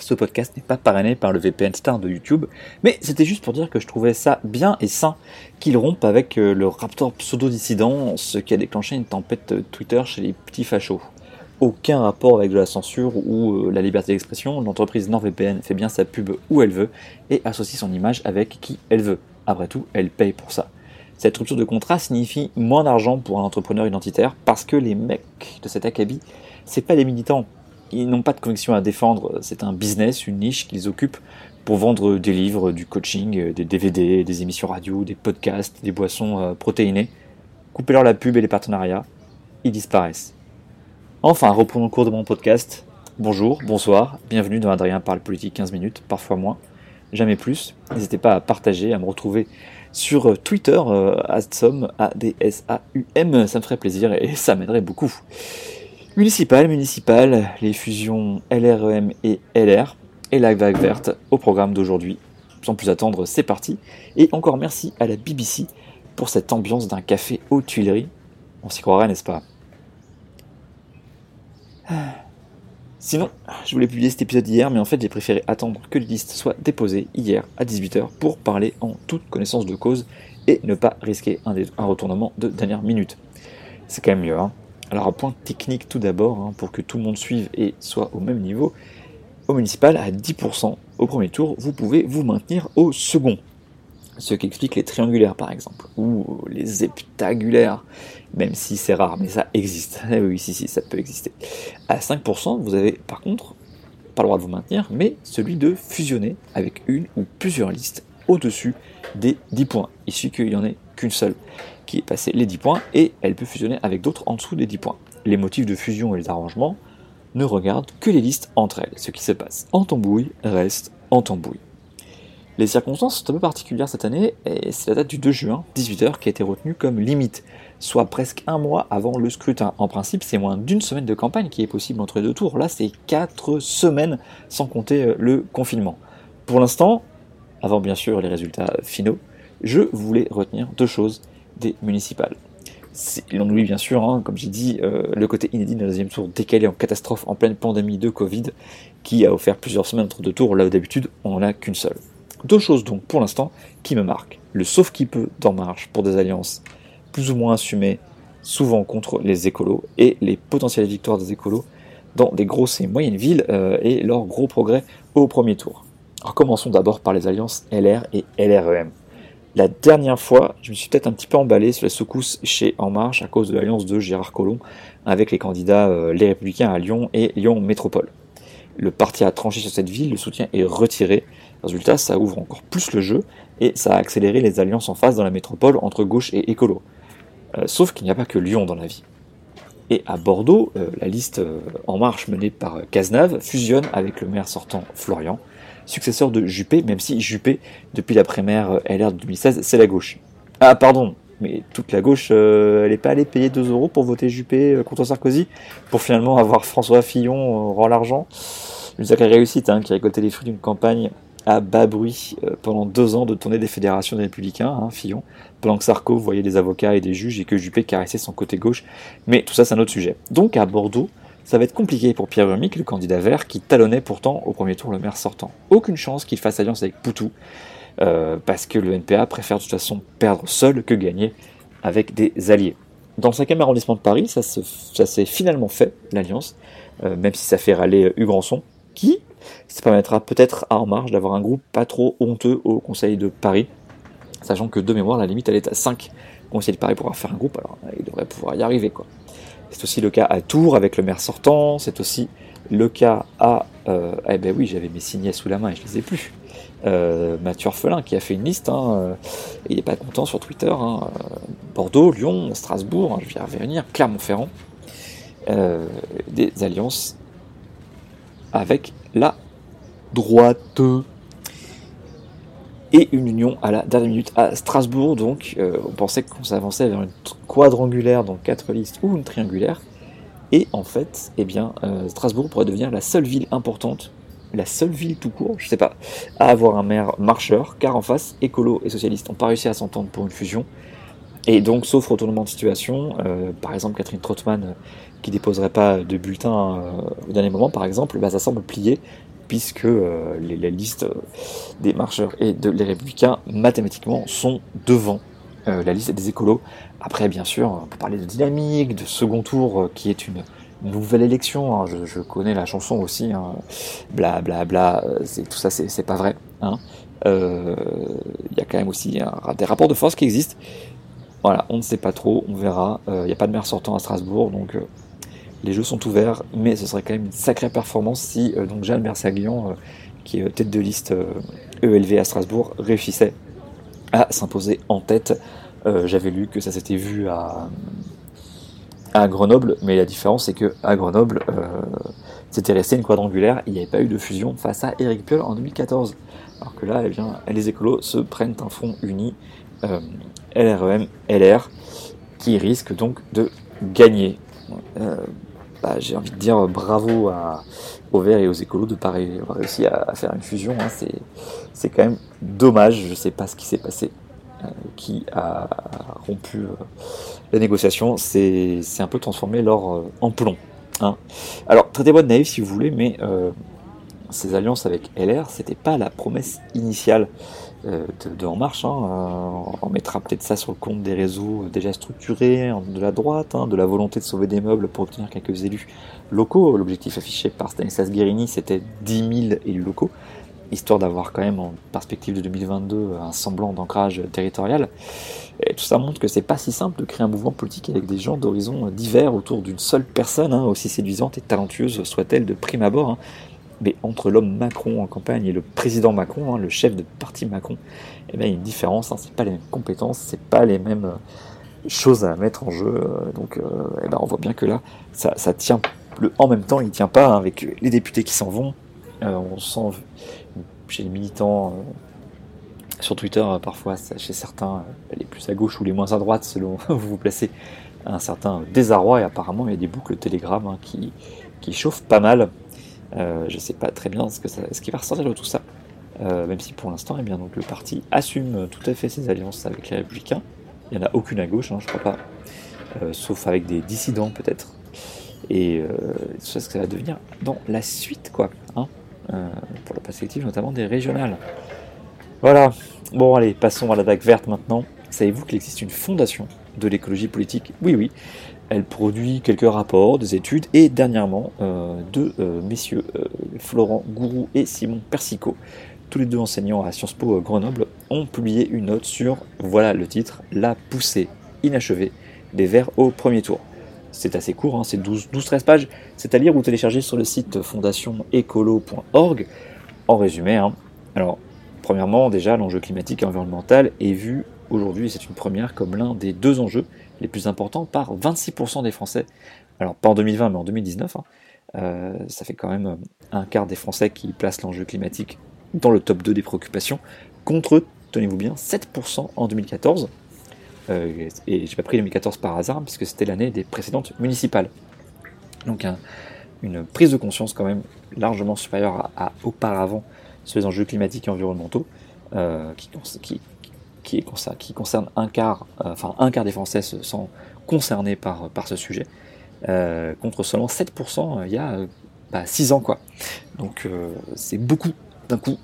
ce podcast n'est pas parrainé par le VPN Star de YouTube, mais c'était juste pour dire que je trouvais ça bien et sain qu'il rompe avec euh, le Raptor pseudo-dissident, ce qui a déclenché une tempête Twitter chez les petits fachos. Aucun rapport avec de la censure ou euh, la liberté d'expression, l'entreprise NordVPN fait bien sa pub où elle veut et associe son image avec qui elle veut. Après tout, elle paye pour ça. Cette rupture de contrat signifie moins d'argent pour un entrepreneur identitaire parce que les mecs de cet acabit, c'est pas des militants, ils n'ont pas de conviction à défendre, c'est un business, une niche qu'ils occupent pour vendre des livres, du coaching, des DVD, des émissions radio, des podcasts, des boissons euh, protéinées. Coupez-leur la pub et les partenariats, ils disparaissent. Enfin, reprenons le cours de mon podcast. Bonjour, bonsoir, bienvenue dans Adrien parle politique 15 minutes, parfois moins, jamais plus. N'hésitez pas à partager, à me retrouver sur Twitter, euh, Adsom, A-D-S-A-U-M, ça me ferait plaisir et ça m'aiderait beaucoup. Municipal, municipal, les fusions LREM et LR, et la vague verte au programme d'aujourd'hui. Sans plus attendre, c'est parti. Et encore merci à la BBC pour cette ambiance d'un café aux Tuileries. On s'y croirait, n'est-ce pas? Sinon, je voulais publier cet épisode hier, mais en fait j'ai préféré attendre que les listes soient déposées hier à 18h pour parler en toute connaissance de cause et ne pas risquer un, retournement de dernière minute. C'est quand même mieux, hein alors un point technique tout d'abord, hein, pour que tout le monde suive et soit au même niveau, au municipal, à 10% au premier tour, vous pouvez vous maintenir au second. Ce qui explique les triangulaires par exemple, ou les heptagulaires, même si c'est rare, mais ça existe. Oui, si, si, ça peut exister. À 5%, vous avez par contre pas le droit de vous maintenir, mais celui de fusionner avec une ou plusieurs listes au-dessus des 10 points. Il qu'il n'y en ait qu'une seule qui est passée les 10 points et elle peut fusionner avec d'autres en dessous des 10 points. Les motifs de fusion et les arrangements ne regardent que les listes entre elles. Ce qui se passe en tambouille reste en tambouille. Les circonstances sont un peu particulières cette année et c'est la date du 2 juin, 18h, qui a été retenue comme limite, soit presque un mois avant le scrutin. En principe, c'est moins d'une semaine de campagne qui est possible entre deux tours. Là, c'est 4 semaines sans compter euh, le confinement. Pour l'instant, avant bien sûr les résultats finaux, je voulais retenir deux choses des municipales. On oublie bien sûr, hein, comme j'ai dit, euh, le côté inédit la deuxième tour décalé en catastrophe en pleine pandémie de Covid, qui a offert plusieurs semaines entre deux tours, là où d'habitude on n'en a qu'une seule. Deux choses donc pour l'instant qui me marquent. Le sauf qui peut d'En Marche pour des alliances plus ou moins assumées, souvent contre les écolos, et les potentielles victoires des écolos dans des grosses et moyennes villes euh, et leurs gros progrès au premier tour. Alors commençons d'abord par les alliances LR et LREM. La dernière fois, je me suis peut-être un petit peu emballé sur la secousse chez En Marche à cause de l'alliance de Gérard Collomb avec les candidats euh, Les Républicains à Lyon et Lyon Métropole. Le parti a tranché sur cette ville, le soutien est retiré. Résultat, ça ouvre encore plus le jeu et ça a accéléré les alliances en face dans la métropole entre gauche et écolo. Euh, sauf qu'il n'y a pas que Lyon dans la vie. Et à Bordeaux, euh, la liste En Marche menée par Cazenave fusionne avec le maire sortant Florian successeur de Juppé, même si Juppé, depuis la primaire LR de 2016, c'est la gauche. Ah, pardon, mais toute la gauche, euh, elle n'est pas allée payer 2 euros pour voter Juppé euh, contre Sarkozy, pour finalement avoir François Fillon euh, rend l'argent. Une sacrée réussite, hein, qui a récolté les fruits d'une campagne à bas bruit pendant deux ans de tournée des fédérations des républicains, hein, Fillon, pendant que Sarko voyait des avocats et des juges et que Juppé caressait son côté gauche. Mais tout ça, c'est un autre sujet. Donc à Bordeaux, ça va être compliqué pour Pierre Urmic, le candidat vert, qui talonnait pourtant au premier tour le maire sortant. Aucune chance qu'il fasse alliance avec Poutou, euh, parce que le NPA préfère de toute façon perdre seul que gagner avec des alliés. Dans le 5e arrondissement de Paris, ça, s'est finalement fait, l'alliance, euh, même si ça fait râler Hugues qui permettra peut-être à En Marche d'avoir un groupe pas trop honteux au Conseil de Paris, sachant que de mémoire, la limite, elle est à 5 conseillers de Paris pour faire un groupe, alors il devrait pouvoir y arriver, quoi. C'est aussi le cas à Tours avec le maire sortant. C'est aussi le cas à. Euh, eh ben oui, j'avais mes signets sous la main et je les ai plus. Euh, Mathieu Orphelin qui a fait une liste. Hein, euh, il n'est pas content sur Twitter. Hein, Bordeaux, Lyon, Strasbourg, hein, je vais y revenir, Clermont-Ferrand. des alliances avec la droite. Et une union à la dernière minute à Strasbourg. Donc on pensait qu'on s'avançait vers une quadrangulaire, donc quatre listes, ou une triangulaire. Et en fait, eh bien, Strasbourg pourrait devenir la seule ville importante la seule ville tout court, je sais pas, à avoir un maire marcheur, car en face, écolo et socialistes n'ont pas réussi à s'entendre pour une fusion. Et donc, sauf retournement de situation, euh, par exemple Catherine Trottmann euh, qui déposerait pas de bulletin euh, au dernier moment, par exemple, bah, ça semble plier, puisque les, listes des marcheurs et de, les républicains, mathématiquement, sont devant la liste des écolos. Après, bien sûr, on peut parler de dynamique, de second tour, qui est une nouvelle élection. Hein. Je, connais la chanson aussi. Hein. Bla bla. Euh, c'est tout ça, c'est pas vrai. Hein. Euh, il y a quand même aussi des rapports de force qui existent. Voilà, on ne sait pas trop, on verra. Il euh, n'y a pas de maire sortant à Strasbourg, donc les jeux sont ouverts, mais ce serait quand même une sacrée performance si donc Jeanne Mersaglian, qui est tête de liste ELV e à Strasbourg, réussissait à s'imposer en tête. J'avais lu que ça s'était vu à, Grenoble, mais la différence c'est que à Grenoble, euh, c'était resté une quadrangulaire, il n'y avait pas eu de fusion face à Eric Piolle en 2014. Alors que là, eh les écolos se prennent un front uni, euh, LREM, LR, qui risque donc de gagner. Euh, bah, j'ai envie de dire bravo à, aux Verts et aux écolos de pas avoir réussi à, faire une fusion. Hein. C'est quand même dommage, je ne sais pas ce qui s'est passé. Euh, qui a rompu euh, la négociation, c'est un peu transformé l'or euh, en plomb. Hein. Alors, traitez-moi de naïf si vous voulez, mais ces alliances avec LR, c'était pas la promesse initiale de, En Marche. Hein. on mettra peut-être ça sur le compte des réseaux déjà structurés hein, de la droite, de la volonté de sauver des meubles pour obtenir quelques élus locaux. L'objectif affiché par Stanislas Guérini, c'était 10 000 élus locaux histoire d'avoir quand même en perspective de 2022 un semblant d'ancrage territorial. Tout ça montre que c'est pas si simple de créer un mouvement politique avec des gens d'horizons divers autour d'une seule personne, hein, aussi séduisante et talentueuse soit-elle de prime abord. Hein. Mais entre l'homme Macron en campagne et le président Macron, hein, le chef de parti Macron, eh bien, il y a une différence. c'est pas les mêmes compétences, c'est pas les mêmes euh, choses à mettre en jeu. Euh, donc, euh, eh ben, on voit bien que là, ça, tient. En même temps, il tient pas avec les députés qui s'en vont. on sent chez les militants sur Twitter, parfois chez certains, les plus à gauche ou les moins à droite, selon où vous vous placez, un certain désarroi. Et apparemment, il y a des boucles Telegram hein, qui, qui chauffent pas mal. Je ne sais pas très bien ce, qui va ressortir de tout ça. même si pour l'instant, eh bien, donc, le parti assume tout à fait ses alliances avec les républicains. Il n'y en a aucune à gauche, hein, je crois pas. sauf avec des dissidents peut-être. Et c'est ce que ça va devenir dans la suite, quoi. Hein euh, pour la perspective notamment des régionales. Voilà. Bon, allez, passons à la vague verte maintenant. Savez-vous qu'il existe une fondation de l'écologie politique Oui, oui. Elle produit quelques rapports, des études, et dernièrement, euh, deux euh, messieurs, Florent Gourou et Simon Persico, tous les deux enseignants à Sciences Po Grenoble, ont publié une note sur, voilà le titre, La poussée inachevée des Verts au premier tour. C'est assez court, hein, c'est 12-13 pages. C'est à lire ou télécharger sur le site fondationecolo.org. En résumé, hein. alors, premièrement, déjà, l'enjeu climatique et environnemental est vu aujourd'hui, c'est une première, comme l'un des deux enjeux les plus importants par 26% des Français. Alors, pas en 2020, mais en 2019. Hein. Euh, ça fait quand même un quart des Français qui placent l'enjeu climatique dans le top 2 des préoccupations, contre, tenez-vous bien, 7% en 2014. Euh, et j'ai pas pris 2014 par hasard, puisque c'était l'année des précédentes municipales. Donc une prise de conscience quand même largement supérieure à, auparavant sur les enjeux climatiques et environnementaux, euh, qui, qui, concerne un quart, euh, enfin un quart des Français sont concernés par, ce sujet, contre seulement 7% il y a 6 bah, ans quoi. Donc c'est beaucoup d'un coup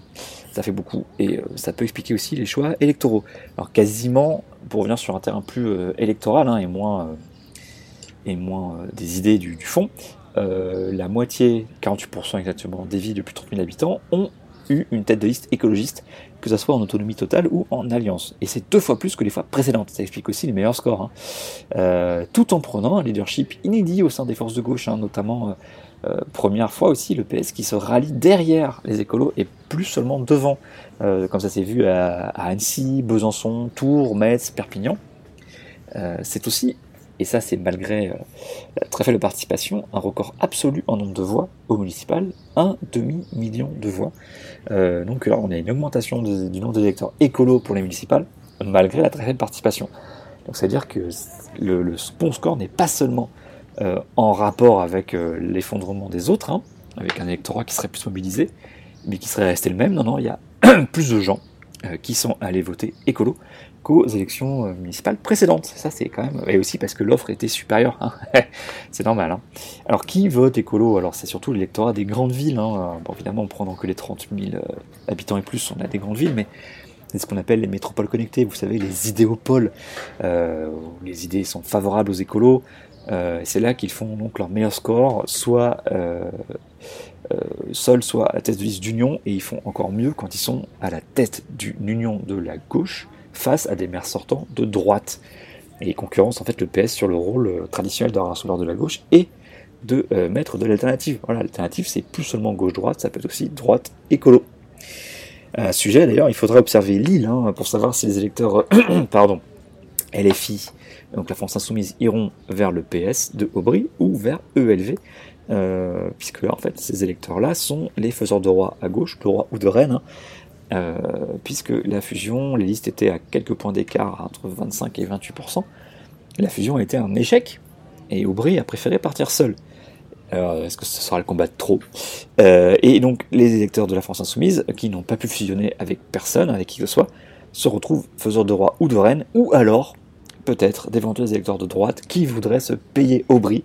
ça fait beaucoup. Et ça peut expliquer aussi les choix électoraux. Alors quasiment pour revenir sur un terrain plus euh, électoral hein, et moins, euh, et moins euh, des idées du, fond, la moitié, 48% exactement, des villes de plus de 30 000 habitants ont eu une tête de liste écologiste, que ce soit en autonomie totale ou en alliance. Et c'est deux fois plus que les fois précédentes. Ça explique aussi les meilleurs scores. Hein. tout en prenant un leadership inédit au sein des forces de gauche, hein, notamment euh, première fois aussi le PS qui se rallie derrière les écolos et plus seulement devant, euh, comme ça s'est vu à, Annecy, Besançon, Tours, Metz, Perpignan. Euh, c'est aussi et ça c'est malgré la très faible participation, un record absolu en nombre de voix au municipal, un demi-million de voix. donc là on a une augmentation du nombre d'électeurs écolos pour les municipales, malgré la très faible participation. Donc c'est-à-dire que le, le, bon score n'est pas seulement en rapport avec l'effondrement des autres, hein, avec un électorat qui serait plus mobilisé, mais qui serait resté le même. Non, non, il y a plus de gens euh, qui sont allés voter écolo qu'aux élections euh, municipales précédentes. Ça, c'est quand même. Et aussi parce que l'offre était supérieure. Hein. c'est normal. Hein. Alors, qui vote écolo? Alors, c'est surtout l'électorat des grandes villes. Hein. Bon, évidemment, en prenant que les 30 000 euh, habitants et plus, on a des grandes villes, mais c'est ce qu'on appelle les métropoles connectées, vous savez, les idéopoles, euh, où les idées sont favorables aux écolos. C'est là qu'ils font donc leur meilleur score, soit euh, euh, seuls, soit à la tête de liste d'union, et ils font encore mieux quand ils sont à la tête d'une union de la gauche face à des maires sortants de droite. Et ils concurrencent en fait le PS sur le rôle traditionnel d'un rassembleur de la gauche et de mettre de l'alternative. Voilà, l'alternative c'est plus seulement gauche-droite, ça peut être aussi droite-écolo. À ce sujet d'ailleurs, il faudrait observer Lille hein, pour savoir si les électeurs pardon, LFI, donc la France Insoumise, iront vers le PS de Aubry ou vers ELV, euh, puisque là, en fait, ces électeurs-là sont les faiseurs de roi à gauche, de roi ou de reine, hein, euh, puisque la fusion, les listes étaient à quelques points d'écart, entre 25 et 28%. La fusion a été un échec, et Aubry a préféré partir seul. Est-ce que ce sera le combat de trop? Euh, Et donc, les électeurs de la France Insoumise, qui n'ont pas pu fusionner avec personne, avec qui que ce soit, se retrouvent faiseurs de roi ou de reine, ou alors peut-être d'éventuels électeurs de droite qui voudraient se payer Aubry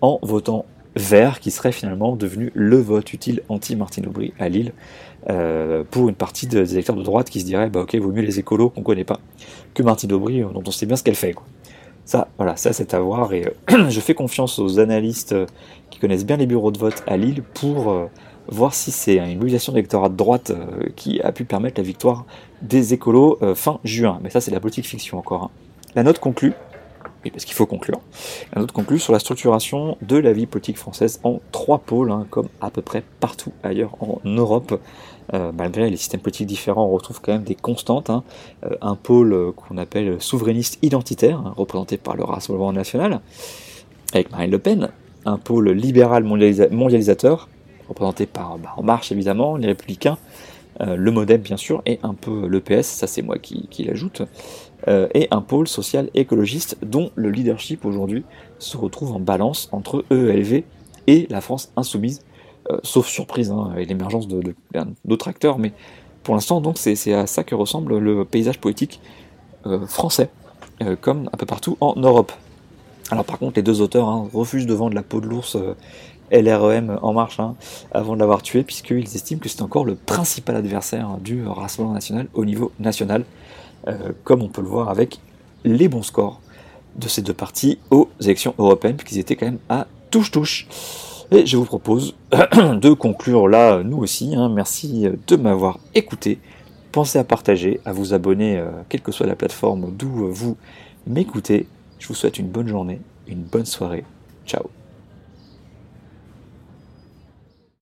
en votant vert, qui serait finalement devenu le vote utile anti-Martine Aubry à Lille, euh, pour une partie des électeurs de droite qui se diraient bah ok, vaut mieux les écolos qu'on connaît pas que Martine Aubry, euh, dont on sait bien ce qu'elle fait. Quoi. Ça, voilà, ça c'est à voir, et euh, je fais confiance aux analystes qui connaissent bien les bureaux de vote à Lille pour voir si c'est une mobilisation d'électorat de droite qui a pu permettre la victoire des écolos fin juin. Mais ça c'est la politique fiction encore. Hein. La note conclut, oui, parce qu'il faut conclure, la note conclut sur la structuration de la vie politique française en trois pôles, hein, comme à peu près partout ailleurs en Europe. Euh, malgré les systèmes politiques différents, on retrouve quand même des constantes. Hein. Euh, un pôle euh, qu'on appelle souverainiste identitaire, hein, représenté par le Rassemblement national, avec Marine Le Pen. Un pôle libéral mondialisateur, représenté par bah, En Marche évidemment, les Républicains, le Modem bien sûr, et un peu l'EPS, ça c'est moi qui l'ajoute. Euh, et un pôle social écologiste dont le leadership aujourd'hui se retrouve en balance entre EELV et la France insoumise, euh, sauf surprise hein, avec l'émergence d'autres acteurs, mais pour l'instant donc c'est à ça que ressemble le paysage politique euh, français, comme un peu partout en Europe. Alors par contre les deux auteurs hein, refusent de vendre la peau de l'ours LREM en marche hein, avant de l'avoir tué, puisqu'ils estiment que c'est encore le principal adversaire du Rassemblement national au niveau national. Euh, comme on peut le voir avec les bons scores de ces deux partis aux élections européennes, puisqu'ils étaient quand même à touche-touche. Et je vous propose de conclure là, nous aussi. Hein. Merci de m'avoir écouté. Pensez à partager, à vous abonner, euh, quelle que soit la plateforme d'où vous m'écoutez. Je vous souhaite une bonne journée, une bonne soirée. Ciao